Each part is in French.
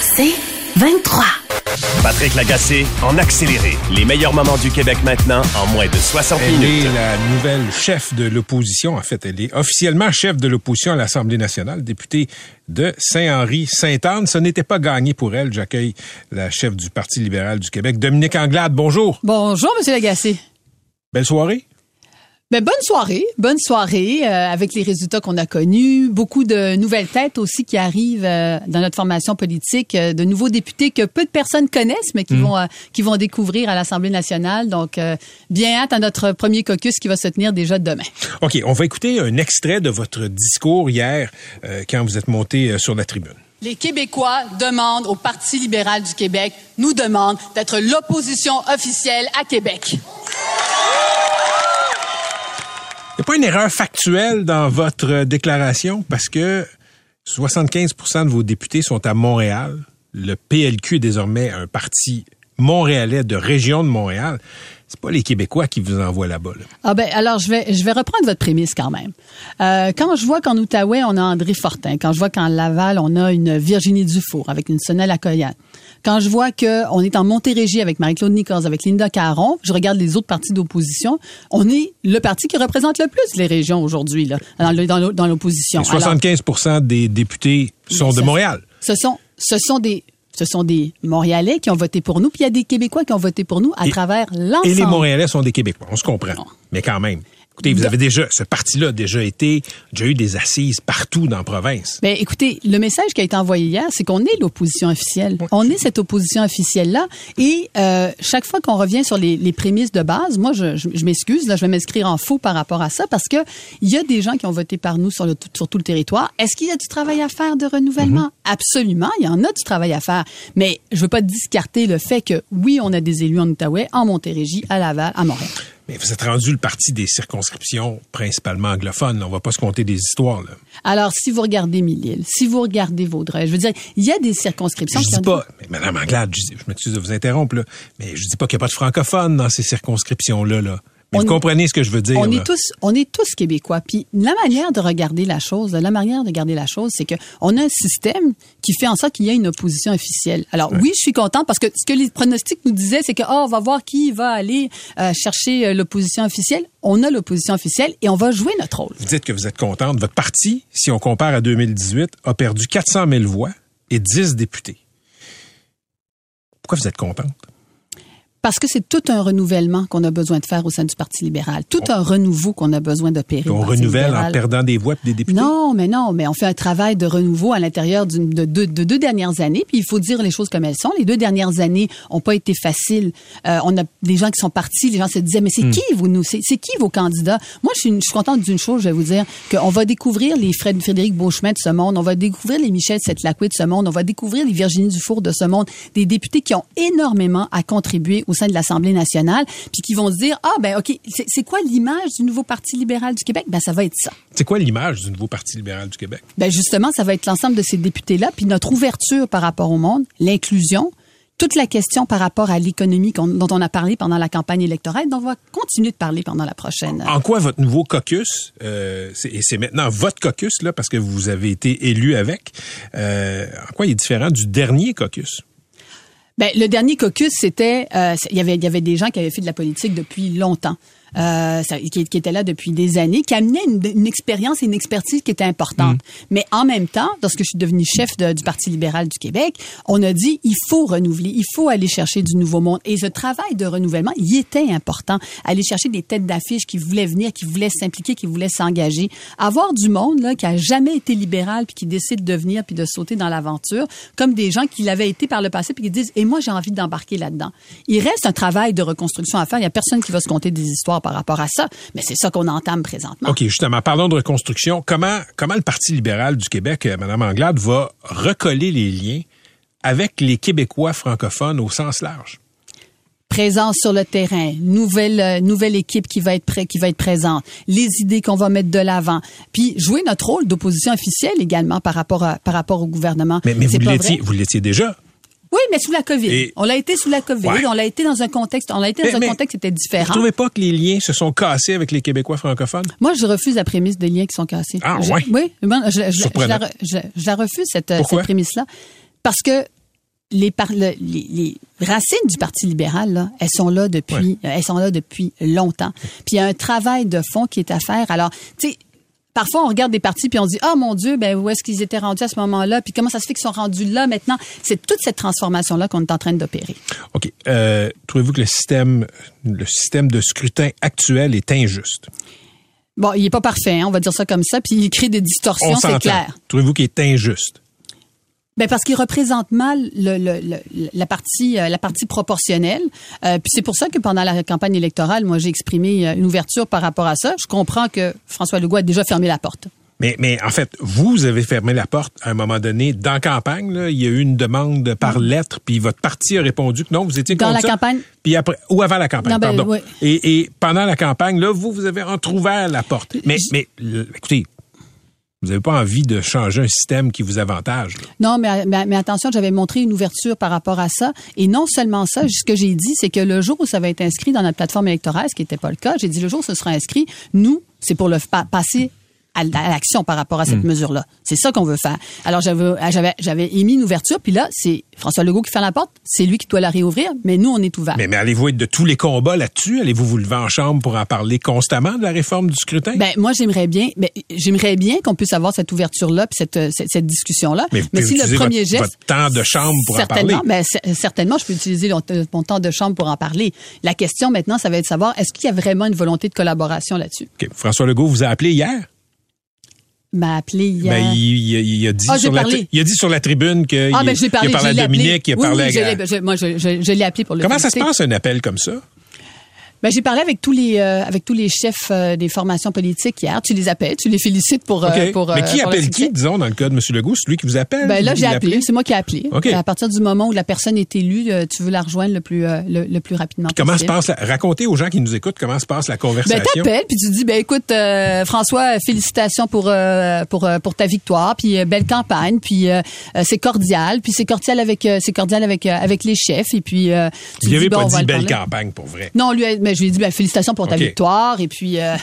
C'est 23. Patrick Lagacé en accéléré. Les meilleurs moments du Québec maintenant en moins de 60 Elle minutes. est la nouvelle chef de l'opposition. En fait, elle est officiellement chef de l'opposition à l'Assemblée nationale, députée de Saint-Henri-Sainte-Anne. Ce n'était pas gagné pour elle. J'accueille la chef du Parti libéral du Québec, Dominique Anglade. Bonjour. Bonjour, Monsieur Lagacé. Belle soirée. Ben, bonne soirée, bonne soirée euh, avec les résultats qu'on a connus, beaucoup de nouvelles têtes aussi qui arrivent euh, dans notre formation politique, euh, de nouveaux députés que peu de personnes connaissent mais qui vont euh, qui vont découvrir à l'Assemblée nationale. Donc euh, bien hâte à notre premier caucus qui va se tenir déjà demain. OK, on va écouter un extrait de votre discours hier euh, quand vous êtes monté euh, sur la tribune. Les Québécois demandent au Parti libéral du Québec, nous demandent d'être l'opposition officielle à Québec. N'y a pas une erreur factuelle dans votre euh, déclaration? Parce que 75% de vos députés sont à Montréal. Le PLQ est désormais un parti montréalais de région de Montréal. C'est pas les Québécois qui vous envoient là-bas. là. Ah ben alors je vais je vais reprendre votre prémisse quand même. Euh, quand je vois qu'en Outaouais on a André Fortin, quand je vois qu'en Laval on a une Virginie Dufour avec une Sonelle Accoyane, quand je vois que on est en Montérégie avec Marie-Claude Nichols, avec Linda Caron, je regarde les autres partis d'opposition, on est le parti qui représente le plus les régions aujourd'hui là dans l'opposition. Et Alors, 75% des députés sont de Montréal. ce sont ce sont des ce sont des Montréalais qui ont voté pour nous, puis il y a des Québécois qui ont voté pour nous à Et- travers l'ensemble. Et les Montréalais sont des Québécois. On se comprend. Mais quand même. Écoutez, vous avez déjà, ce parti-là a déjà été, déjà eu des assises partout dans la province. Ben, écoutez, le message qui a été envoyé hier, c'est qu'on est l'opposition officielle. On est cette opposition officielle-là. Et euh, chaque fois qu'on revient sur les, les prémices de base, moi, je, je, je m'excuse, là, je vais m'inscrire en faux par rapport à ça, parce que il y a des gens qui ont voté par nous sur, le, sur tout le territoire. Est-ce qu'il y a du travail à faire de renouvellement? Absolument, il y en a du travail à faire. Mais je veux pas discarter le fait que, oui, on a des élus en Outaouais, en Montérégie, à Laval, à Montréal. Mais vous êtes rendu le parti des circonscriptions principalement anglophones. On va pas se compter des histoires. Là. Alors, si vous regardez Mille-Îles, si vous regardez Vaudreuil, je veux dire, il y a des circonscriptions Je dis pas, mais Madame Anglade, je, je m'excuse de vous interrompre, là, mais je dis pas qu'il n'y a pas de francophones dans ces circonscriptions-là. Là. Mais On vous comprenez ce que je veux dire. On là. est tous, on est tous québécois. Puis la manière de regarder la chose, la manière de regarder la chose, c'est que on a un système qui fait en sorte qu'il y a une opposition officielle. Alors oui, je suis contente parce que ce que les pronostics nous disaient, c'est que oh, on va voir qui va aller euh, chercher euh, l'opposition officielle. On a l'opposition officielle et on va jouer notre rôle. Vous dites que vous êtes contente. Votre parti, si on compare à 2018, a perdu 400 000 voix et 10 députés. Pourquoi vous êtes contente? Parce que c'est tout un renouvellement qu'on a besoin de faire au sein du Parti libéral. Tout un renouveau qu'on a besoin d'opérer. On renouvelle libéral. en perdant des voix et des députés? Non, mais non, mais on fait un travail de renouveau à l'intérieur de, deux- de deux dernières années. Puis il faut dire les choses comme elles sont. Les deux dernières années ont pas été faciles. Euh, on a des gens qui sont partis. Les gens se disaient, mais Hmm. c'est qui vous nous, c'est c'est qui vos candidats? Moi, je suis, une- je suis contente d'une chose. Je vais vous dire qu'on va découvrir les Fred, Frédéric Beauchemin de ce monde. On va découvrir les Michel Setlacoué de ce monde. On va découvrir les Virginie Dufour de ce monde. Des députés qui ont énormément à contribuer au sein de l'Assemblée nationale, puis qui vont se dire, ah ben ok, c'est quoi l'image du nouveau Parti libéral du Québec? Ben ça va être ça. C'est quoi l'image du nouveau Parti libéral du Québec? Ben justement, ça va être l'ensemble de ces députés-là, puis notre ouverture par rapport au monde, l'inclusion, toute la question par rapport à l'économie dont on a parlé pendant la campagne électorale, dont on va continuer de parler pendant la prochaine. En quoi votre nouveau caucus, euh, et c'est maintenant votre caucus, là, parce que vous avez été élu avec, euh, en quoi il est différent du dernier caucus? Ben, le dernier caucus, c'était, euh, il y avait, il y avait des gens qui avaient fait de la politique depuis longtemps. Euh, ça- qui, qui étaient là depuis des années, qui amenaient une, une expérience et une expertise qui était importante. Mais en même temps, lorsque je suis devenue chef de- du Parti libéral du Québec, on a dit il faut renouveler, il faut aller chercher du nouveau monde. Et ce travail de renouvellement, il était important. Aller chercher des têtes d'affiche qui voulaient venir, qui voulaient s'impliquer, qui voulaient s'engager. Avoir du monde là qui a jamais été libéral puis qui décide de venir puis de sauter dans l'aventure, comme des gens qui l'avaient été par le passé puis qui disent et moi j'ai envie d'embarquer là-dedans. Il reste un travail de reconstruction à faire. Il y a personne qui va se compter des histoires par rapport à ça. Mais c'est ça qu'on entame présentement. OK, justement, parlons de reconstruction. Comment, comment le Parti libéral du Québec, euh, Mme Anglade, va recoller les liens avec les Québécois francophones au sens large? présence sur le terrain, nouvelle euh, nouvelle équipe qui va être prêt, qui va être présente, les idées qu'on va mettre de l'avant, puis jouer notre rôle d'opposition officielle également par rapport à, par rapport au gouvernement. Mais, mais vous l'étiez vous l'étiez déjà. Oui, mais sous la COVID. On l'a été sous la COVID. On l'a été dans un contexte. On l'a été dans un contexte qui était différent. Vous trouvez pas que les liens se sont cassés avec les Québécois francophones? Moi, je refuse la prémisse des liens qui sont cassés. Ah ouais. Oui, je, je, la, refuse cette, cette prémisse-là parce que les, les, racines du Parti libéral, là, elles sont là depuis, elles sont là depuis longtemps. Puis il y a un travail de fond qui est à faire. Alors, tu sais, parfois on regarde des partis puis on dit ah mon Dieu, ben où est-ce qu'ils étaient rendus à ce moment-là Puis comment ça se fait qu'ils sont rendus là maintenant? C'est toute cette transformation là qu'on est en train d'opérer. Ok. Euh, trouvez-vous que le système, le système de scrutin actuel est injuste? Bon, il est pas parfait, hein, on va dire ça comme ça, puis il crée des distorsions, c'est clair. Trouvez-vous qu'il est injuste? Ben parce qu'il représente mal le, le, la partie euh, la partie proportionnelle. Euh, puis c'est pour ça que pendant la campagne électorale, moi j'ai exprimé euh, une ouverture par rapport à ça. Je comprends que François Legault a déjà fermé la porte. Mais, mais en fait, vous avez fermé la porte à un moment donné dans la campagne. Là, il y a eu une demande par mm. lettre, puis votre parti a répondu que non, vous étiez dans la campagne? Puis après ou avant la campagne, ben, pardon. Et, et, pendant la campagne, là, vous vous avez entrouvert la porte. Mais, mais écoutez, vous n'avez pas envie de changer un système qui vous avantage. Non, mais, mais, attention, j'avais montré une ouverture par rapport à ça. Et non seulement ça, ce que j'ai dit, c'est que le jour où ça va être inscrit dans notre plateforme électorale, ce qui n'était pas le cas, j'ai dit le jour où ce sera inscrit, nous, c'est pour le passer à l'action par rapport à cette hmm. mesure-là. C'est ça qu'on veut faire. Alors j'avais j'avais j'avais émis une ouverture, puis là c'est François Legault qui fait la porte, c'est lui qui doit la réouvrir, mais nous on est ouvert. Mais, mais allez-vous être de tous les combats là-dessus? Allez-vous vous lever en chambre pour en parler constamment de la réforme du scrutin? Ben moi j'aimerais bien, j'aimerais bien qu'on puisse avoir cette ouverture-là puis cette, cette, discussion-là. Mais, mais si le premier geste, votre temps de chambre pour en parler. Ben, certainement, je peux utiliser mon temps de chambre pour en parler. La question maintenant, ça va être de savoir est-ce qu'il y a vraiment une volonté de collaboration là-dessus? François Legault vous a appelé hier? M'a appelé hier. Ben, il, a dit ah, sur la, il a dit sur la tribune qu'il ah, ben, parlé, a parlé à Dominique, il a parlé à... moi, je, je l'ai appelé pour le Comment ça se passe, un appel comme ça? Ben, j'ai parlé avec tous les euh, avec tous les chefs euh, des formations politiques hier. Tu les appelles, tu les félicites pour euh, pour. Mais qui appelle qui, disons, dans le cas de M. Legault, c'est lui qui vous appelle? Ben là, j'ai appelé. C'est moi qui ai appelé. À partir du moment où la personne est élue, tu veux la rejoindre le plus le, plus rapidement possible. Comment se passe Racontez aux gens qui nous écoutent comment se passe la conversation. Ben t'appelles puis tu dis ben écoute François, félicitations pour pour pour ta victoire, puis belle campagne, puis c'est cordial, puis c'est cordial avec c'est cordial avec avec les chefs et puis. tu lui avez pas dit belle campagne pour vrai. Non, lui mais je lui ai dit, ben, félicitations pour ta victoire. Et puis, euh,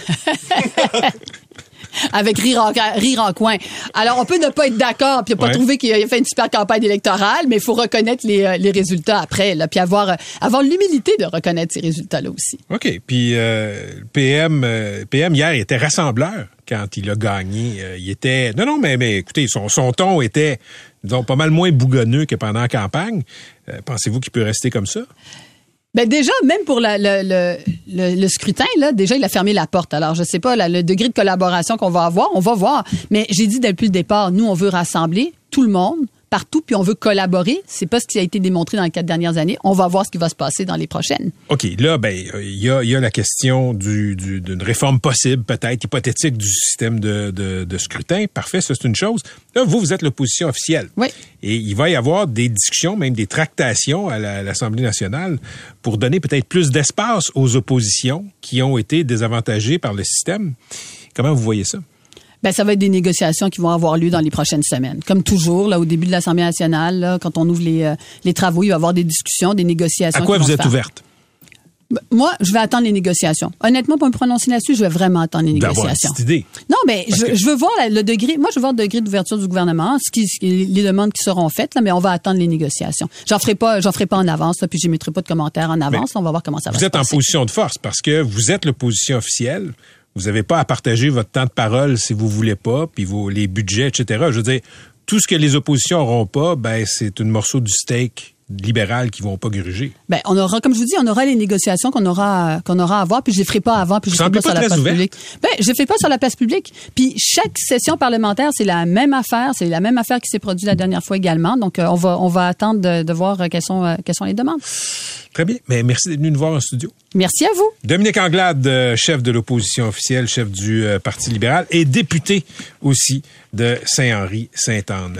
avec rire en, rire en coin. Alors, on peut ne pas être d'accord, puis pas trouver qu'il a fait une super campagne électorale, mais il faut reconnaître les, euh, les résultats après, là, puis avoir, euh, avoir l'humilité de reconnaître ces résultats-là aussi. OK. Puis, PM, PM, hier, était rassembleur quand il a gagné. il était... Non, non, mais, mais écoutez, son, son ton était, disons, pas mal moins bougonneux que pendant la campagne. Pensez-vous qu'il peut rester comme ça? Ben déjà, même pour le, le, le, scrutin, là, déjà, il a fermé la porte. Alors, je sais pas, le degré de collaboration qu'on va avoir, on va voir. Mais j'ai dit depuis le départ, nous, on veut rassembler tout le monde partout, puis on veut collaborer. C'est pas ce qui a été démontré dans les quatre dernières années. On va voir ce qui va se passer dans les prochaines. OK. Là, ben, il y a, y a, la question du, d'une réforme possible, peut-être hypothétique, du système de, de, de scrutin. Parfait, ça, c'est une chose. Là, vous, vous êtes l'opposition officielle. Oui. Et il va y avoir des discussions, même des tractations à l'Assemblée nationale pour donner peut-être plus d'espace aux oppositions qui ont été désavantagées par le système. Comment vous voyez ça? Ben, ça va être des négociations qui vont avoir lieu dans les prochaines semaines. Comme toujours, là, au début de l'Assemblée nationale, là, quand on ouvre les, euh, les travaux, il va y avoir des discussions, des négociations. À quoi vous êtes ouverte? Ben, moi, je vais attendre les négociations. Honnêtement, pour me prononcer là-dessus, je vais vraiment attendre les négociations. Cette idée. Non, mais je, je, veux voir le degré. Moi, je veux voir le degré d'ouverture du gouvernement, ce qui, les demandes qui seront faites, là, mais on va attendre les négociations. J'en ferai pas, j'en ferai pas en avance, là, puis j'émettrai pas de commentaires en avance. on va voir comment ça va. Vous êtes en position de force parce que vous êtes l'opposition officielle. Vous n'avez pas à partager votre temps de parole si vous voulez pas, puis vos, les budgets, etc. Je veux dire, tout ce que les oppositions n'auront pas, ben c'est une morceau du steak libéral qui vont pas gruger. Ben on aura, comme je vous dis, on aura les négociations qu'on aura qu'on aura à voir, puis je les ferai pas avant, puis je les ferai pas, sur la place publique. Ben je les fais pas sur la place publique. Puis chaque session parlementaire, c'est la même affaire, c'est la même affaire qui s'est produite la dernière fois également. Donc euh, on va on va attendre de, de voir quelles sont euh, quelles sont les demandes. Très bien. Mais merci d'être venu nous voir en studio. Merci à vous. Dominique Anglade, euh, chef de l'opposition officielle, chef du euh, Parti libéral et député aussi de Saint-Henri-Sainte-Anne.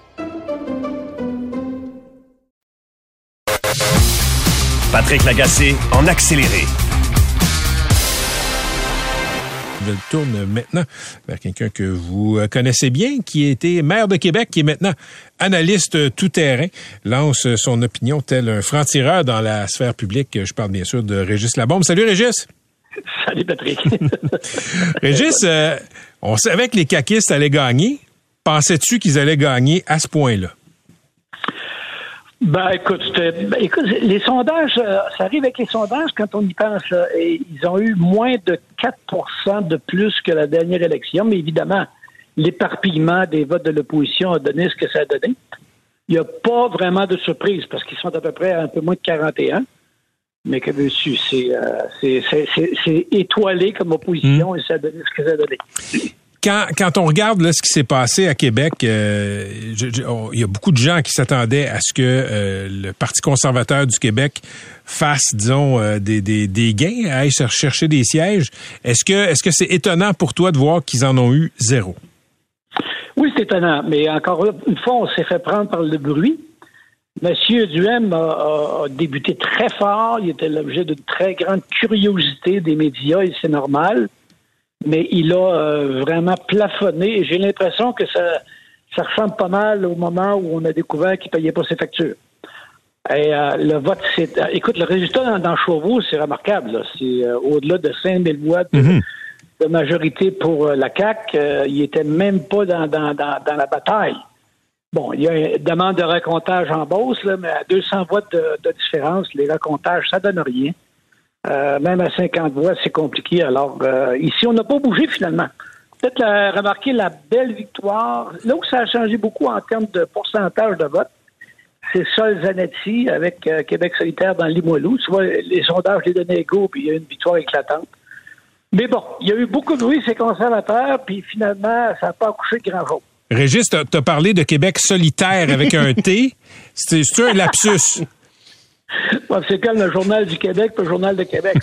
Patrick Lagacé en accéléré. Je tourne maintenant vers quelqu'un que vous connaissez bien, qui a été maire de Québec, qui est maintenant analyste tout-terrain, lance son opinion tel un franc-tireur dans la sphère publique. Je parle bien sûr de Régis Labombe. Salut Régis! Salut Patrick. Régis, euh, on savait que les caquistes allaient gagner. Pensais-tu qu'ils allaient gagner à ce point-là? Ben, écoute, ben, écoute, les sondages, euh, ça arrive avec les sondages quand on y pense. et ils ont eu moins de 4% de plus que la dernière élection, mais évidemment, l'éparpillement des votes de l'opposition a donné ce que ça a donné. Il n'y a pas vraiment de surprise parce qu'ils sont à peu près à un peu moins de 41. Mais que veux-tu, c'est euh, étoilé comme opposition hmm. et ça a donné ce que ça a donné quand, quand on regarde là, ce qui s'est passé à Québec, euh, il y a beaucoup de gens qui s'attendaient à ce que euh, le Parti conservateur du Québec fasse, disons, euh, des, des, des, gains, aille chercher des sièges. Est-ce que est-ce que c'est étonnant pour toi de voir qu'ils en ont eu zéro? Oui, c'est étonnant, mais encore une fois, on s'est fait prendre par le bruit. Monsieur Duhem a, a, débuté très fort. Il était l'objet d'une très grande curiosité des médias et c'est normal mais il a euh, vraiment plafonné j'ai l'impression que ça, ça ressemble pas mal au moment où on a découvert qu'il payait pas ses factures. Et euh, le vote, c'est. Euh, écoute, le résultat dans, dans Chauveau, c'est remarquable. C'est au-delà de 5000 voix mhm. de, majorité pour la CAC. il était même pas dans, dans, dans, la bataille. Bon, il y a une demande de racontage en Beauce, là, mais à 200 voix de, de différence, les racontages, ça donne rien. Euh, même à 50 voix, c'est compliqué. Alors, euh, ici, on n'a pas bougé finalement. Peut-être remarquer la belle victoire. Là où ça a changé beaucoup en termes de pourcentage de vote, c'est Sol Zanetti avec euh, Québec solitaire dans Limoilou. Tu vois, les sondages les donnaient égaux, puis il y a une victoire éclatante. Mais bon, il y a eu beaucoup de bruit, ces conservateurs, puis finalement, ça n'a pas accouché de grand-chose. Régis, tu as parlé de Québec solitaire avec un T. C'est un lapsus c'est comme le Journal du Québec le Journal de Québec.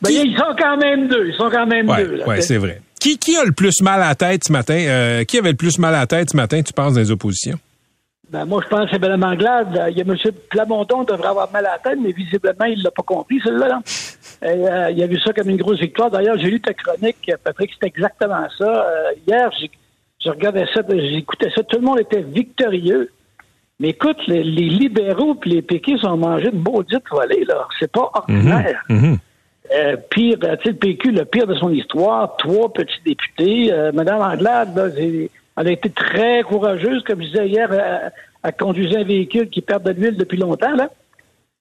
Ben, ils sont quand même deux. Ils sont quand même deux. Oui, c'est vrai. Qui, qui a le plus mal à la tête ce matin? Euh, qui avait le plus mal à la tête ce matin, tu penses, dans les oppositions? Ben, moi, je pense que c'est Mme Anglade. Il y a M. Plamondon qui devrait avoir mal à la tête, mais visiblement, il ne l'a pas compris, celui-là. Euh, il a vu ça comme une grosse victoire. D'ailleurs, j'ai lu ta chronique, Patrick, c'était exactement ça. Euh, hier, je regardais ça, j'écoutais ça. Tout le monde était victorieux. Mais écoute, les, libéraux et les péquistes ont mangé une maudite volée, là. C'est pas ordinaire. Mhm, mhm. Euh, pire, ben, tu sais, le PQ, le pire de son histoire, trois petits députés. Euh, Madame Anglade, là, elle a été très courageuse, comme je disais hier, à, conduire un véhicule qui perd de l'huile depuis longtemps, là.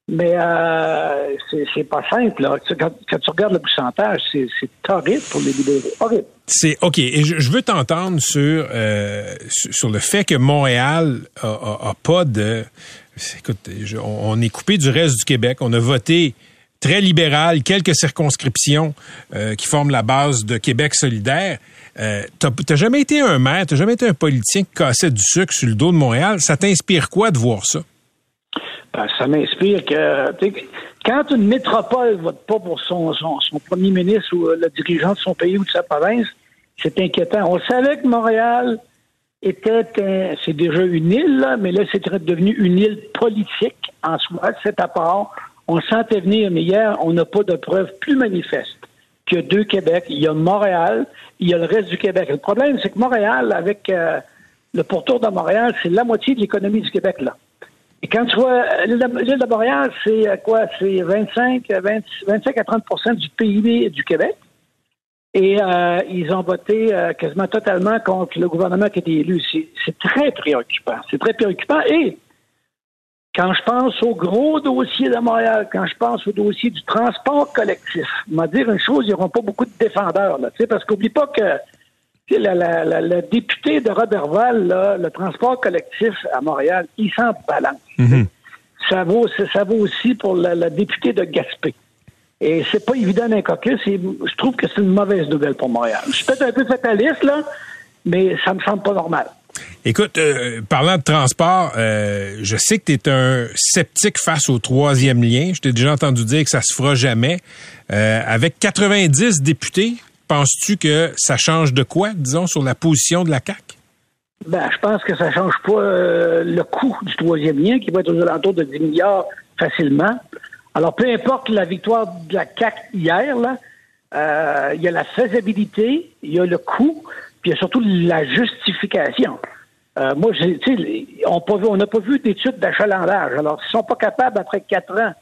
Mais euh, c'est pas simple. Là. Quand, tu regardes le pourcentage, c'est horrible pour les libéraux. Horrible. C'est OK. Et je, veux t'entendre sur, euh, sur le fait que Montréal a, pas de. Écoute, on, est coupé du reste du Québec. On a voté très libéral, quelques circonscriptions euh, qui forment la base de Québec solidaire. Euh, t'as jamais été un maire, t'as jamais été un politicien qui cassait du sucre sur le dos de Montréal. Ça t'inspire quoi de voir ça? Ben, ça m'inspire que quand une métropole vote pas pour son, son, premier ministre ou euh, le dirigeant de son pays ou de sa province, c'est inquiétant. On savait que Montréal était, c'est déjà une île, mais là, c'est devenu une île politique en soi, c'est à part. On sentait venir, mais hier, on n'a pas de preuves plus manifestes que deux Québec. Il y a Montréal, il y a le reste du Québec. Le problème, c'est que Montréal, avec euh, le pourtour de Montréal, c'est la moitié de l'économie du Québec, là. Et quand tu vois, l'île de Montréal, c'est euh, quoi? C'est 25, 25 à 30% du PIB du Québec. Et euh, ils ont voté euh, quasiment totalement contre le gouvernement qui était élu. C'est très préoccupant. C'est très préoccupant. Et quand je pense au gros dossier de Montréal, quand je pense au dossier du transport collectif, je vais dire une chose, ils n'auront pas beaucoup de défendeurs. Là, parce qu'oublie pas que la, la, la, député de Robertval, là, le transport collectif à Montréal, il s'en balance. Mhm. Ça vaut, ça vaut aussi pour la, députée de Gaspé. Et c'est pas évident d'un caucus. Et je trouve que c'est une mauvaise nouvelle pour Montréal. Je suis peut-être un peu fataliste, là, mais ça me semble pas normal. Écoute, euh, parlant de transport, euh, je sais que tu es un sceptique face au troisième lien. Je t'ai déjà entendu dire que ça se fera jamais. Euh, avec 90 députés, penses-tu que ça change de quoi, disons, sur la position de la CAQ? Ben, je pense que ça change pas le coût du troisième lien, qui va être aux alentours de 10 milliards facilement. Alors, peu importe la victoire de la CAQ hier, là, il y a la faisabilité, il y a le coût, puis il y a surtout la justification. Euh, moi, on n'a pas vu d'études d'achalandage. Alors, s'ils sont pas capables, après quatre ans,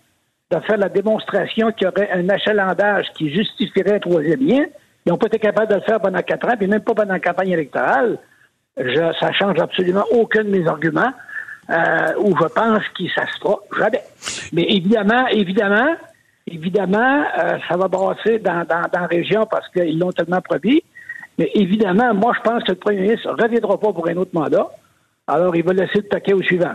de faire la démonstration qu'il y aurait un achalandage qui justifierait un troisième lien, ils n'ont pas été capables de le faire pendant quatre ans, puis même pas pendant la campagne électorale. Je, ça change absolument aucun de mes arguments, euh, où je pense que ça se fera jamais. Mais évidemment, évidemment, évidemment, euh, ça va brasser dans, dans, dans la région parce qu'ils l'ont tellement promis. Mais évidemment, moi, je pense que le premier ministre ne reviendra pas pour un autre mandat. Alors, il va laisser le paquet au suivant.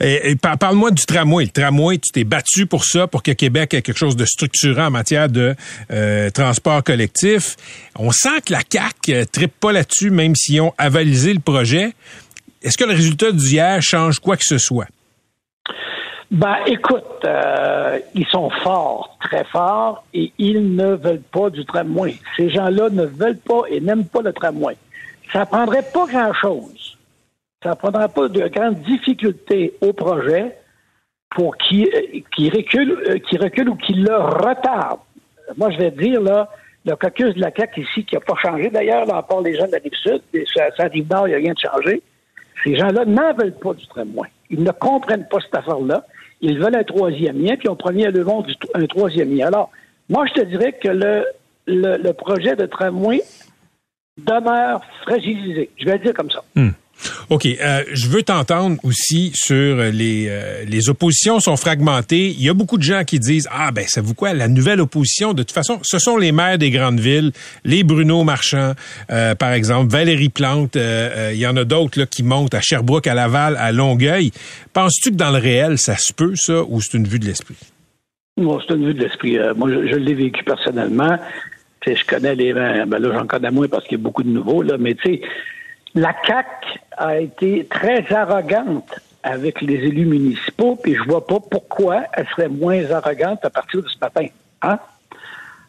Et, parle-moi du tramway. Le tramway, tu t'es battu pour ça, pour que Québec ait quelque chose de structurant en matière de euh, transport collectif. On sent que la CAQ ne trippe pas là-dessus, même s'ils ont avalisé le projet. Est-ce que le résultat d'hier change quoi que ce soit? Ben, écoute, euh, ils sont forts, très forts, et ils ne veulent pas du tramway. Ces gens-là ne veulent pas et n'aiment pas le tramway. Ça prendrait pas grand-chose. Ça prendrait pas de grandes difficultés au projet pour qu'ils qui recule, euh, qui recule ou qu'il le retarde. Moi, je vais dire, là, le caucus de la CAQ ici, qui n'a pas changé d'ailleurs, à part les gens de la Rive-Sud, ça, ça rive nord, il n'y a rien de changé. Ces gens-là n'en veulent pas du tramway. Ils ne comprennent pas cette affaire-là. Ils veulent un troisième lien, puis on premier le vent un troisième lien. Alors, moi, je te dirais que le, le, projet de tramway demeure fragilisé. Je vais le dire comme ça. Hmm. OK. Euh, je veux t'entendre aussi sur les, euh, les oppositions sont fragmentées. Il y a beaucoup de gens qui disent Ah, ben, ça vous quoi? La nouvelle opposition, de toute façon, ce sont les maires des grandes villes, les Bruno Marchand, euh, par exemple, Valérie Plante. il y en a d'autres qui montent à Sherbrooke, à Laval, à Longueuil. Penses-tu que dans le réel, ça se peut, ça, ou c'est une vue de l'esprit? Moi, c'est une vue de l'esprit. moi, je, l'ai vécu personnellement. je connais les. Ben là, j'en connais moins parce qu'il y a beaucoup de nouveaux, là, mais tu sais la CAC a été très arrogante avec les élus municipaux, puis je vois pas pourquoi elle serait moins arrogante à partir de ce matin. Hein?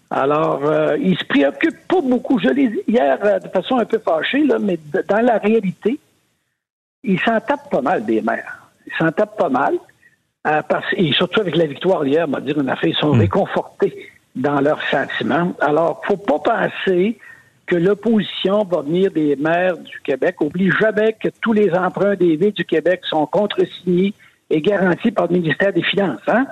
Alors, euh, ils se préoccupent pas beaucoup. Je l'ai dit hier euh, de façon un peu fâchée, là, mais dans la réalité, ils s'en tapent pas mal des maires. Ils s'en tapent pas mal. Euh, parce, et surtout avec la victoire hier, on va dire une affaire, ils sont hmm. réconfortés dans leurs sentiments. Alors, faut pas penser que l'opposition va venir des maires du Québec. Oublie jamais que tous les emprunts des villes du Québec sont contresignés et garantis par le ministère des Finances. Hein?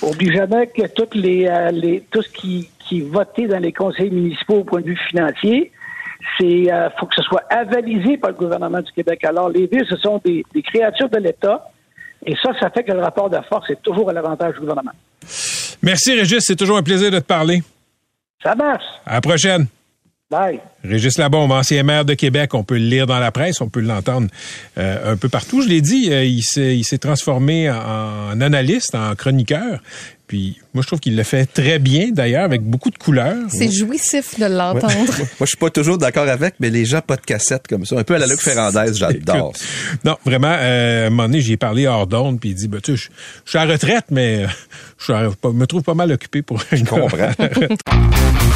Oublie jamais que toutes les, euh, tout ce qui, qui est voté dans les conseils municipaux au point de vue financier, c'est euh, faut que ce soit avalisé par le gouvernement du Québec. Alors, les villes, ce sont des, des créatures de l'État. Et ça, ça fait que le rapport de force est toujours à l'avantage du gouvernement. Merci, Régis. C'est toujours un plaisir de te parler. Ça marche. À la prochaine. Bye. Régis Labombe, ancien maire de Québec, on peut le lire dans la presse, on peut l'entendre euh, un peu partout. Je l'ai dit, euh, il s'est transformé en, analyste, en chroniqueur. Puis moi, je trouve qu'il le fait très bien, d'ailleurs, avec beaucoup de couleurs. C'est jouissif de l'entendre. moi, je suis pas toujours d'accord avec, mais les gens pas de cassette comme ça, un peu à la Luc Ferrandaise, j'adore. non, vraiment, euh, à un moment donné, j'y ai parlé hors d'onde, puis il dit, ben, tu sais, je, suis à retraite, mais je, me trouve pas mal occupé pour... Je comprends.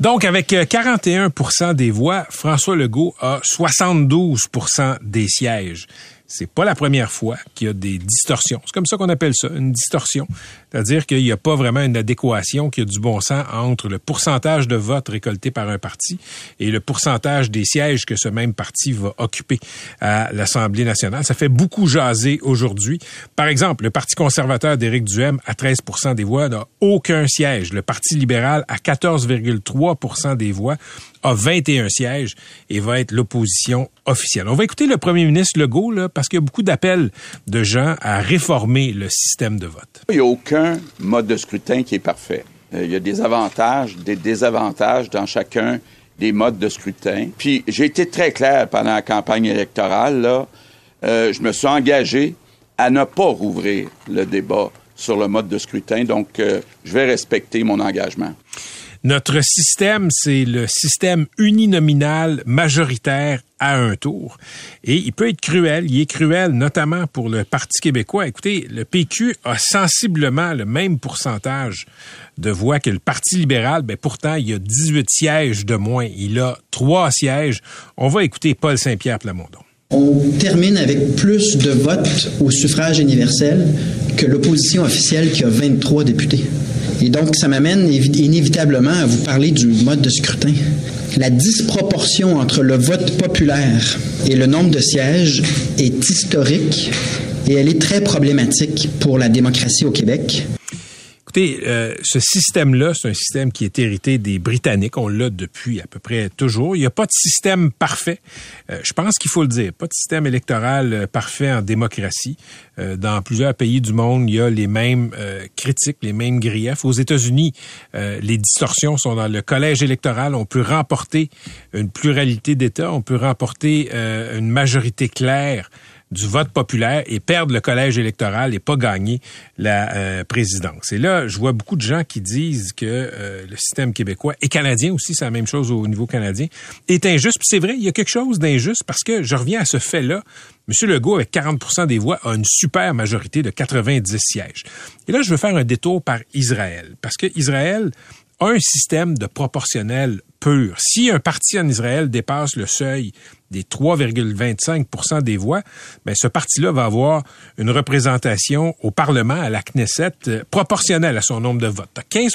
Donc, avec 41% euh, des voix, François Legault a 72% des sièges. C'est pas la première fois qu'il y a des distorsions. C'est comme ça qu'on appelle ça, une distorsion. C'est-à-dire qu'il n'y a pas vraiment une adéquation, qu'il y a du bon sens entre le pourcentage de votes récoltés par un parti et le pourcentage des sièges que ce même parti va occuper à l'Assemblée nationale. Ça fait beaucoup jaser aujourd'hui. Par exemple, le Parti conservateur d'Éric Duhem à 13% des voix n'a aucun siège. Le Parti libéral à 14,3% des voix a 21 sièges et va être l'opposition officielle. On va écouter le premier ministre Legault parce qu'il y a beaucoup d'appels de gens à réformer le système de vote. Il n'y a aucun mode de scrutin qui est parfait. Euh, il y a des avantages, des désavantages dans chacun des modes de scrutin. Puis j'ai été très clair pendant la campagne électorale. Euh, je me suis engagé à ne pas rouvrir le débat sur le mode de scrutin. Donc, euh, je vais respecter mon engagement. Notre système, c'est le système uninominal majoritaire à un tour. Et il peut être cruel. Il est cruel notamment pour le Parti québécois. Écoutez, le PQ a sensiblement le même pourcentage de voix que le Parti libéral. Ben, pourtant, il a 18 sièges de moins. Il a trois sièges. On va écouter Paul Saint-Pierre Plamondon. On termine avec plus de votes au suffrage universel que l'opposition officielle qui a 23 députés. Et donc, ça m'amène inévitablement à vous parler du mode de scrutin. La disproportion entre le vote populaire et le nombre de sièges est historique et elle est très problématique pour la démocratie au Québec. Écoutez, euh, ce système-là, c'est un système qui est hérité des Britanniques. On l'a depuis à peu près toujours. Il n'y a pas de système parfait. Euh, je pense qu'il faut le dire. Pas de système électoral euh, parfait en démocratie. dans plusieurs pays du monde, il y a les mêmes critiques, les mêmes griefs. Aux États-Unis, les distorsions sont dans le collège électoral. On peut remporter une pluralité d'États. On peut remporter une majorité claire du vote populaire et perdre le collège électoral et pas gagner la euh, présidence. Et là, je vois beaucoup de gens qui disent que euh, le système québécois et canadien aussi, c'est la même chose au niveau canadien, est injuste. Puis c'est vrai, il y a quelque chose d'injuste parce que je reviens à ce fait-là. M. Legault, avec 40% des voix, a une super majorité de 90 sièges. Et là, je veux faire un détour par Israël parce que Israël a un système de proportionnel pur. Si un parti en Israël dépasse le seuil des 3,25 des voix, ben ce parti-là va avoir une représentation au Parlement, à la Knesset, euh, proportionnelle à son nombre de votes. 15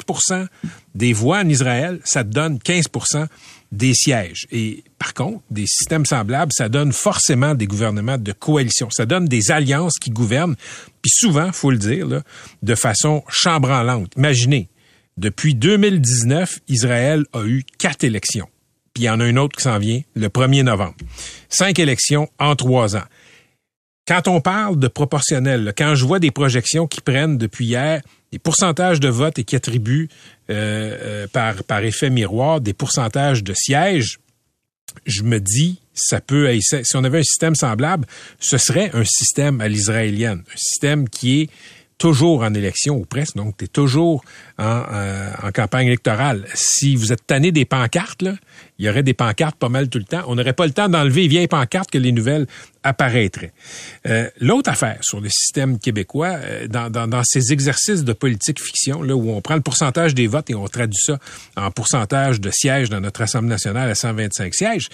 des voix en Israël, ça te donne 15 des sièges. Et par contre, des systèmes semblables, ça donne forcément des gouvernements de coalition. Ça donne des alliances qui gouvernent, puis souvent, faut le dire, là, de façon chambranlante. Imaginez, depuis 2019, Israël a eu quatre élections puis il y en a une autre qui s'en vient le 1er novembre. Cinq élections en trois ans. Quand on parle de proportionnel, quand je vois des projections qui prennent depuis hier des pourcentages de vote et qui attribuent euh, euh, par, par effet miroir des pourcentages de sièges, je me dis, ça peut, si on avait un système semblable, ce serait un système à l'israélienne, un système qui est toujours en élection ou presque, donc tu toujours en, euh, en, campagne électorale. Si vous êtes tanné des pancartes, il y aurait des pancartes pas mal tout le temps. On n'aurait pas le temps d'enlever les vieilles pancartes que les nouvelles apparaîtraient. Euh, L'autre affaire sur le système québécois, euh, dans, dans, dans, ces exercices de politique fiction, là, où on prend le pourcentage des votes et on traduit ça en pourcentage de sièges dans notre Assemblée nationale à 125 sièges,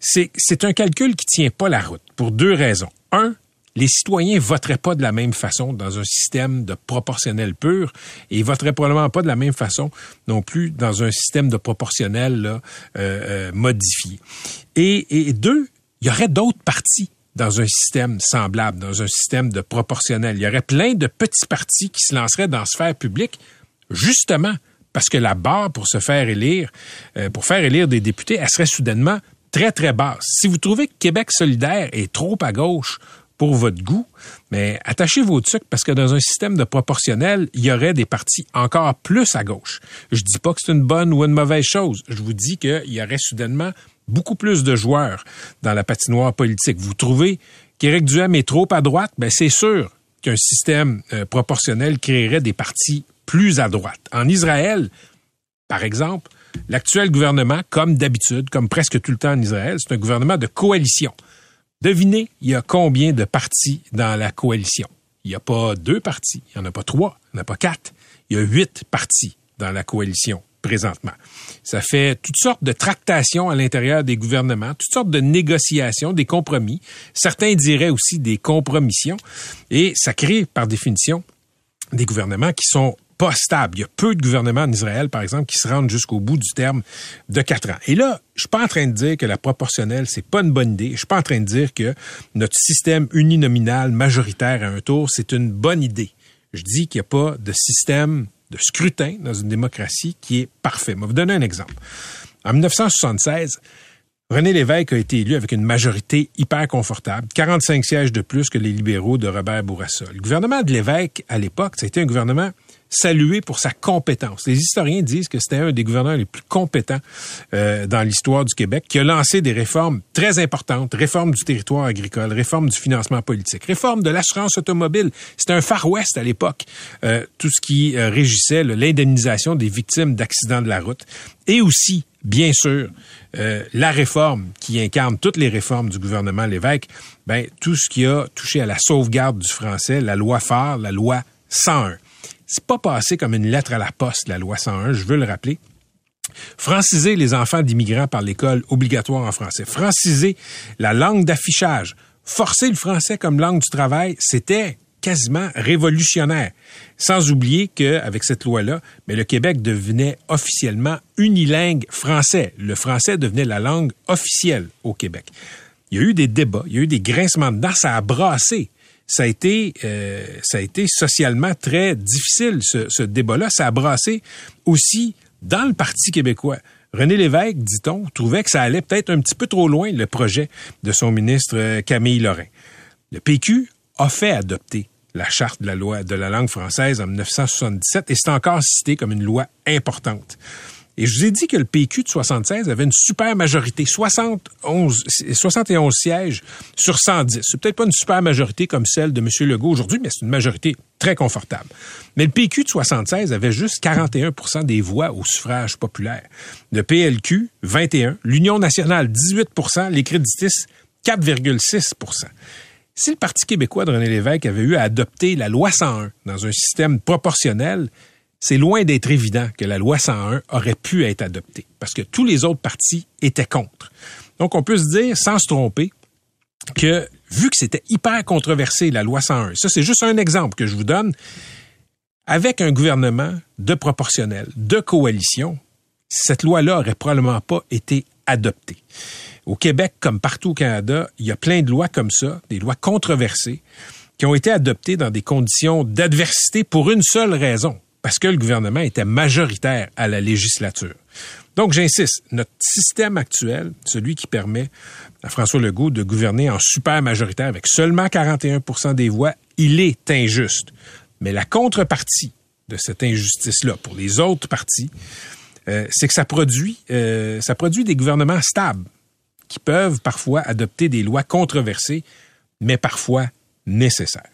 c'est un calcul qui tient pas la route pour deux raisons. Un, les citoyens voteraient pas de la même façon dans un système de proportionnel pur et ils voteraient probablement pas de la même façon non plus dans un système de proportionnel euh, euh, modifié. Et, et deux, il y aurait d'autres partis dans un système semblable, dans un système de proportionnel. Il y aurait plein de petits partis qui se lanceraient dans la sphère publique, justement parce que la barre pour se faire élire, euh, pour faire élire des députés, elle serait soudainement très, très basse. Si vous trouvez que Québec solidaire est trop à gauche pour votre goût, mais attachez vos trucs parce que dans un système de proportionnel, il y aurait des partis encore plus à gauche. Je dis pas que c'est une bonne ou une mauvaise chose. Je vous dis qu'il y aurait soudainement beaucoup plus de joueurs dans la patinoire politique. Vous trouvez qu'Éric Duhem est trop à droite? Ben, c'est sûr qu'un système euh, proportionnel créerait des partis plus à droite. En Israël, par exemple, l'actuel gouvernement, comme d'habitude, comme presque tout le temps en Israël, c'est un gouvernement de coalition. Devinez, il y a combien de partis dans la coalition? Il n'y a pas deux partis, il n'y en a pas trois, il n'y en a pas quatre. Il y a huit partis dans la coalition présentement. Ça fait toutes sortes de tractations à l'intérieur des gouvernements, toutes sortes de négociations, des compromis. Certains diraient aussi des compromissions. Et ça crée, par définition, des gouvernements qui sont pas stables. Il y a peu de gouvernements en Israël, par exemple, qui se rendent jusqu'au bout du terme de quatre ans. Et là, je suis pas en train de dire que la proportionnelle, c'est pas une bonne idée. Je suis pas en train de dire que notre système uninominal majoritaire à un tour, c'est une bonne idée. Je dis qu'il n'y a pas de système de scrutin dans une démocratie qui est parfait. Je vais vous donner un exemple. En 1976, René Lévesque a été élu avec une majorité hyper confortable, 45 sièges de plus que les libéraux de Robert Bourassa. Le gouvernement de Lévesque, à l'époque, été un gouvernement salué pour sa compétence. Les historiens disent que c'était un des gouverneurs les plus compétents euh, dans l'histoire du Québec, qui a lancé des réformes très importantes, réforme du territoire agricole, réforme du financement politique, réforme de l'assurance automobile. C'était un Far West à l'époque, euh, tout ce qui euh, régissait l'indemnisation des victimes d'accidents de la route, et aussi bien sûr, euh, la réforme qui incarne toutes les réformes du gouvernement Lévesque, ben, tout ce qui a touché à la sauvegarde du français, la loi phare, la loi 101. C'est pas passé comme une lettre à la poste, la loi 101, je veux le rappeler. Franciser les enfants d'immigrants par l'école obligatoire en français. Franciser la langue d'affichage. Forcer le français comme langue du travail, c'était quasiment révolutionnaire. Sans oublier qu'avec cette loi-là, mais le Québec devenait officiellement unilingue français. Le français devenait la langue officielle au Québec. Il y a eu des débats, il y a eu des grincements de dents, ça a brassé ça a été, euh, ça a été socialement très difficile, ce, ce débat-là. Ça a brassé aussi dans le Parti québécois. René Lévesque, dit-on, trouvait que ça allait peut-être un petit peu trop loin, le projet de son ministre euh, Camille Lorrain. Le PQ a fait adopter la charte de la loi de la langue française en 1977 et c'est encore cité comme une loi importante. Et je vous ai dit que le PQ de 76 avait une super majorité, 71, 71 sièges sur 110. C'est peut-être pas une super majorité comme celle de M. Legault aujourd'hui, mais c'est une majorité très confortable. Mais le PQ de 76 avait juste 41% des voix au suffrage populaire. Le PLQ, 21. L'Union nationale, 18% Les créditistes, 4,6% si le Parti québécois de René Lévesque avait eu à adopter la loi 101 dans un système proportionnel, c'est loin d'être évident que la loi 101 aurait pu être adoptée, parce que tous les autres partis étaient contre. Donc, on peut se dire, sans se tromper, que vu que c'était hyper controversé, la loi 101, ça c'est juste un exemple que je vous donne, avec un gouvernement de proportionnel, de coalition, cette loi-là aurait probablement pas été adoptée. Au Québec, comme partout au Canada, il y a plein de lois comme ça, des lois controversées, qui ont été adoptées dans des conditions d'adversité pour une seule raison, parce que le gouvernement était majoritaire à la législature. Donc, j'insiste, notre système actuel, celui qui permet à François Legault de gouverner en super majoritaire avec seulement 41% des voix, il est injuste. Mais la contrepartie de cette injustice-là pour les autres partis, euh, c'est que ça produit, euh, ça produit des gouvernements stables qui peuvent parfois adopter des lois controversées, mais parfois nécessaires.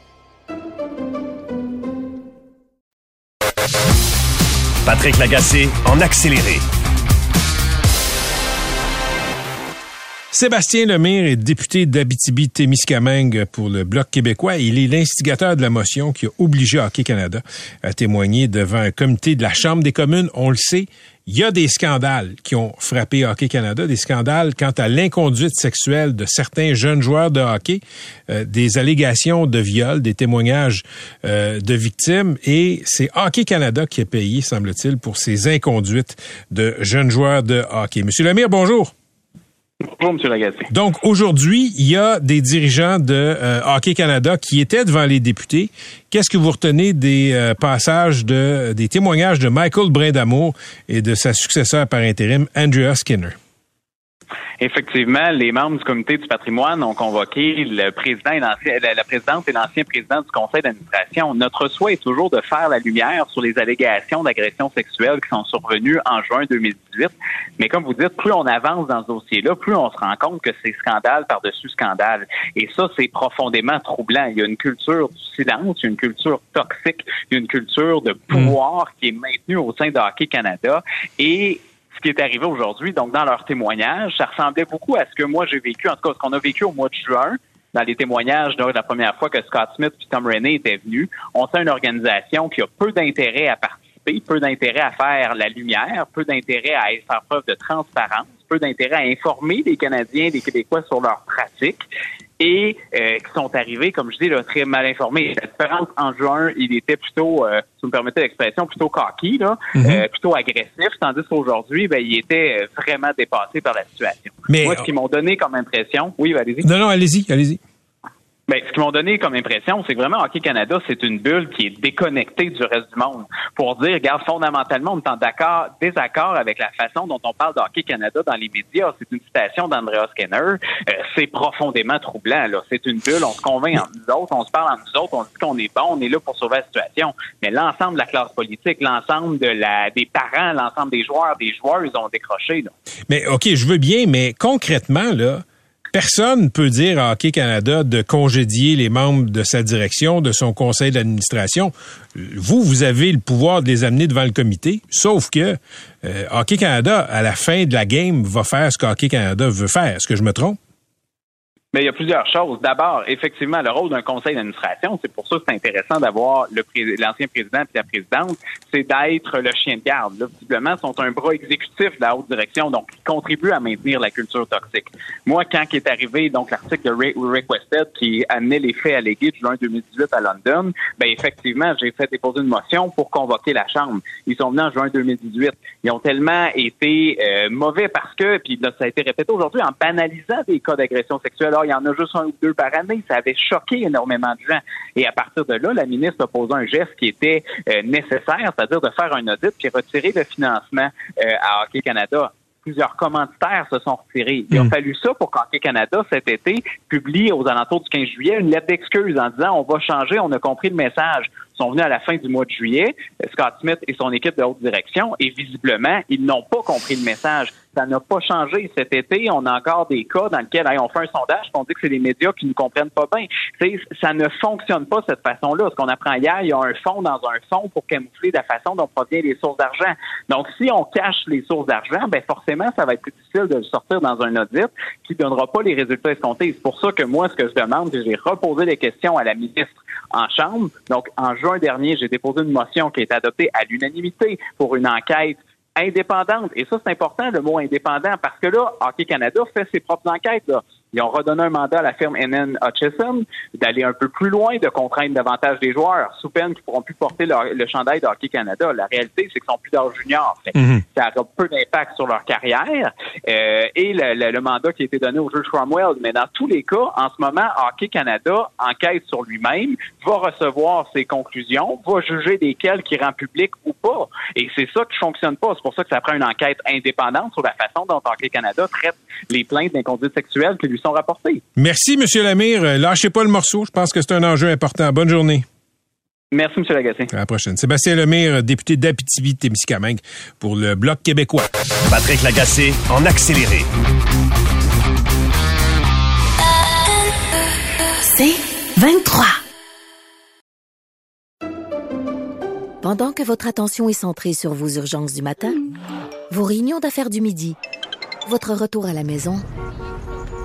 Patrick Lagacé en accéléré. Sébastien Lemire est député d'Abitibi-Témiscamingue pour le Bloc québécois. Il est l'instigateur de la motion qui a obligé Hockey Canada à témoigner devant un comité de la Chambre des communes. On le sait, il y a des scandales qui ont frappé Hockey Canada, des scandales quant à l'inconduite sexuelle de certains jeunes joueurs de hockey, euh, des allégations de viol, des témoignages euh, de victimes, et c'est Hockey Canada qui a payé, semble-t-il, pour ces inconduites de jeunes joueurs de hockey. Monsieur Lemire, bonjour. Bonjour. Donc, aujourd'hui, il y a des dirigeants de euh, Hockey Canada qui étaient devant les députés. Qu'est-ce que vous retenez des euh, passages, de, des témoignages de Michael Brindamour et de sa successeur par intérim, Andrea Skinner? Effectivement, les membres du comité du patrimoine ont convoqué le président et l'ancien, la présidente et l'ancien président du conseil d'administration. Notre souhait est toujours de faire la lumière sur les allégations d'agression sexuelle qui sont survenues en juin 2018. Mais comme vous dites, plus on avance dans ce dossier-là, plus on se rend compte que c'est scandale par-dessus scandale. Et ça, c'est profondément troublant. Il y a une culture du silence, une culture toxique, une culture de pouvoir qui est maintenue au sein de Hockey Canada. Et ce qui est arrivé aujourd'hui, donc dans leur témoignage, ça ressemblait beaucoup à ce que moi j'ai vécu, en tout cas ce qu'on a vécu au mois de juin, dans les témoignages de la première fois que Scott Smith et Tom Rennie étaient venus. On sent une organisation qui a peu d'intérêt à participer, peu d'intérêt à faire la lumière, peu d'intérêt à faire preuve de transparence, peu d'intérêt à informer les Canadiens, les Québécois sur leurs pratiques et euh, qui sont arrivés, comme je dis, là, très mal informés. La différence en juin, il était plutôt, euh, si vous me permettez l'expression, plutôt cocky, là, Mhm. euh, plutôt agressif, tandis qu'aujourd'hui, ben, il était euh, vraiment dépassé par la situation. Mais- Moi, ce qu'ils m'ont donné comme impression, oui, allez-y. Non, non, allez-y, allez-y. Ben, ce qu'ils m'ont donné comme impression, c'est que vraiment Hockey Canada, c'est une bulle qui est déconnectée du reste du monde. Pour dire, regarde, fondamentalement, on est en d'accord, désaccord avec la façon dont on parle de Hockey Canada dans les médias. C'est une citation d'Andrea Skinner. Euh, c'est profondément troublant. Là. C'est une bulle. On se convainc entre nous autres, on se parle entre nous autres, on dit qu'on est bon, on est là pour sauver la situation. Mais l'ensemble de la classe politique, l'ensemble de la des parents, l'ensemble des joueurs, des joueurs, ils ont décroché. Là. Mais OK, je veux bien, mais concrètement, là, personne ne peut dire à Hockey Canada de congédier les membres de sa direction, de son conseil d'administration. Vous, vous avez le pouvoir de les amener devant le comité, sauf que euh, Hockey Canada, à la fin de la game, va faire ce que Hockey Canada veut faire. Est-ce que je me trompe? Mais il y a plusieurs choses. D'abord, effectivement, le rôle d'un conseil d'administration, c'est pour ça que c'est intéressant d'avoir l'ancien président et la présidente, c'est d'être le chien de garde. Là, visiblement, sont un bras exécutif de la haute direction, donc qui contribue à maintenir la culture toxique. Moi, quand est arrivé donc l'article de Rick Westhead qui amenait les faits allégués de juin 2018 à London, ben effectivement, j'ai fait déposer une motion pour convoquer la Chambre. Ils sont venus en juin 2018. Ils ont tellement été euh, mauvais parce que, puis là, ça a été répété aujourd'hui, en banalisant des cas d'agression sexuelle. Il y en a juste un ou deux par année. Ça avait choqué énormément de gens. Et à partir de là, la ministre a posé un geste qui était euh, nécessaire, c'est-à-dire de faire un audit puis retirer le financement euh, à Hockey Canada plusieurs commanditaires se sont retirés. Il a fallu ça pour qu'Hockey Canada, cet été, publie aux alentours du 15 juillet une lettre d'excuse en disant on va changer, on a compris le message. Sont venus à la fin du mois de juillet, Scott Smith et son équipe de haute direction, et visiblement, ils n'ont pas compris le message. Ça n'a pas changé cet été. On a encore des cas dans lesquels hey, on fait un sondage, on dit que c'est les médias qui ne comprennent pas bien. Ça ne fonctionne pas de cette façon-là. Ce qu'on apprend hier, il y a un fond dans un fond pour camoufler la façon dont proviennent les sources d'argent. Donc, si on cache les sources d'argent, ben forcément, ça va être plus difficile de le sortir dans un audit qui donnera pas les résultats escomptés. C'est pour ça que moi, ce que je demande, c'est que j'ai reposé les questions à la ministre en Chambre. Donc, en juin dernier, j'ai déposé une motion qui a été adoptée à l'unanimité pour une enquête indépendante. Et ça, c'est important, le mot indépendant, parce que là, Hockey Canada fait ses propres enquêtes. Ils ont redonné un mandat à la firme NN Hutchison d'aller un peu plus loin, de contraindre davantage les joueurs, sous peine qu'ils pourront plus porter leur- le chandail de Hockey Canada. La réalité, c'est qu'ils sont plus d'âge junior. Fait Mhm. Ça aura peu d'impact sur leur carrière. Euh, et le, le- le mandat qui a été donné au juge Cromwell. Mais dans tous les cas, en ce moment, Hockey Canada enquête sur lui-même, va recevoir ses conclusions, va juger desquelles qui rend public ou pas. Et c'est ça qui fonctionne pas. C'est pour ça que ça prend une enquête indépendante sur la façon dont Hockey Canada traite les plaintes d'inconduite sexuelle qui lui sont rapportées. Merci, Monsieur Lamire. Euh, Lâchez pas le morceau. Je pense que c'est un enjeu important. Bonne journée. Merci, M. Lagacé. À la prochaine. Sébastien Lemire, député d'Abitibi-Témiscamingue pour le Bloc québécois. Patrick Lagacé en accéléré. C'est 23. Pendant que votre attention est centrée sur vos urgences du matin, vos réunions d'affaires du midi, votre retour à la maison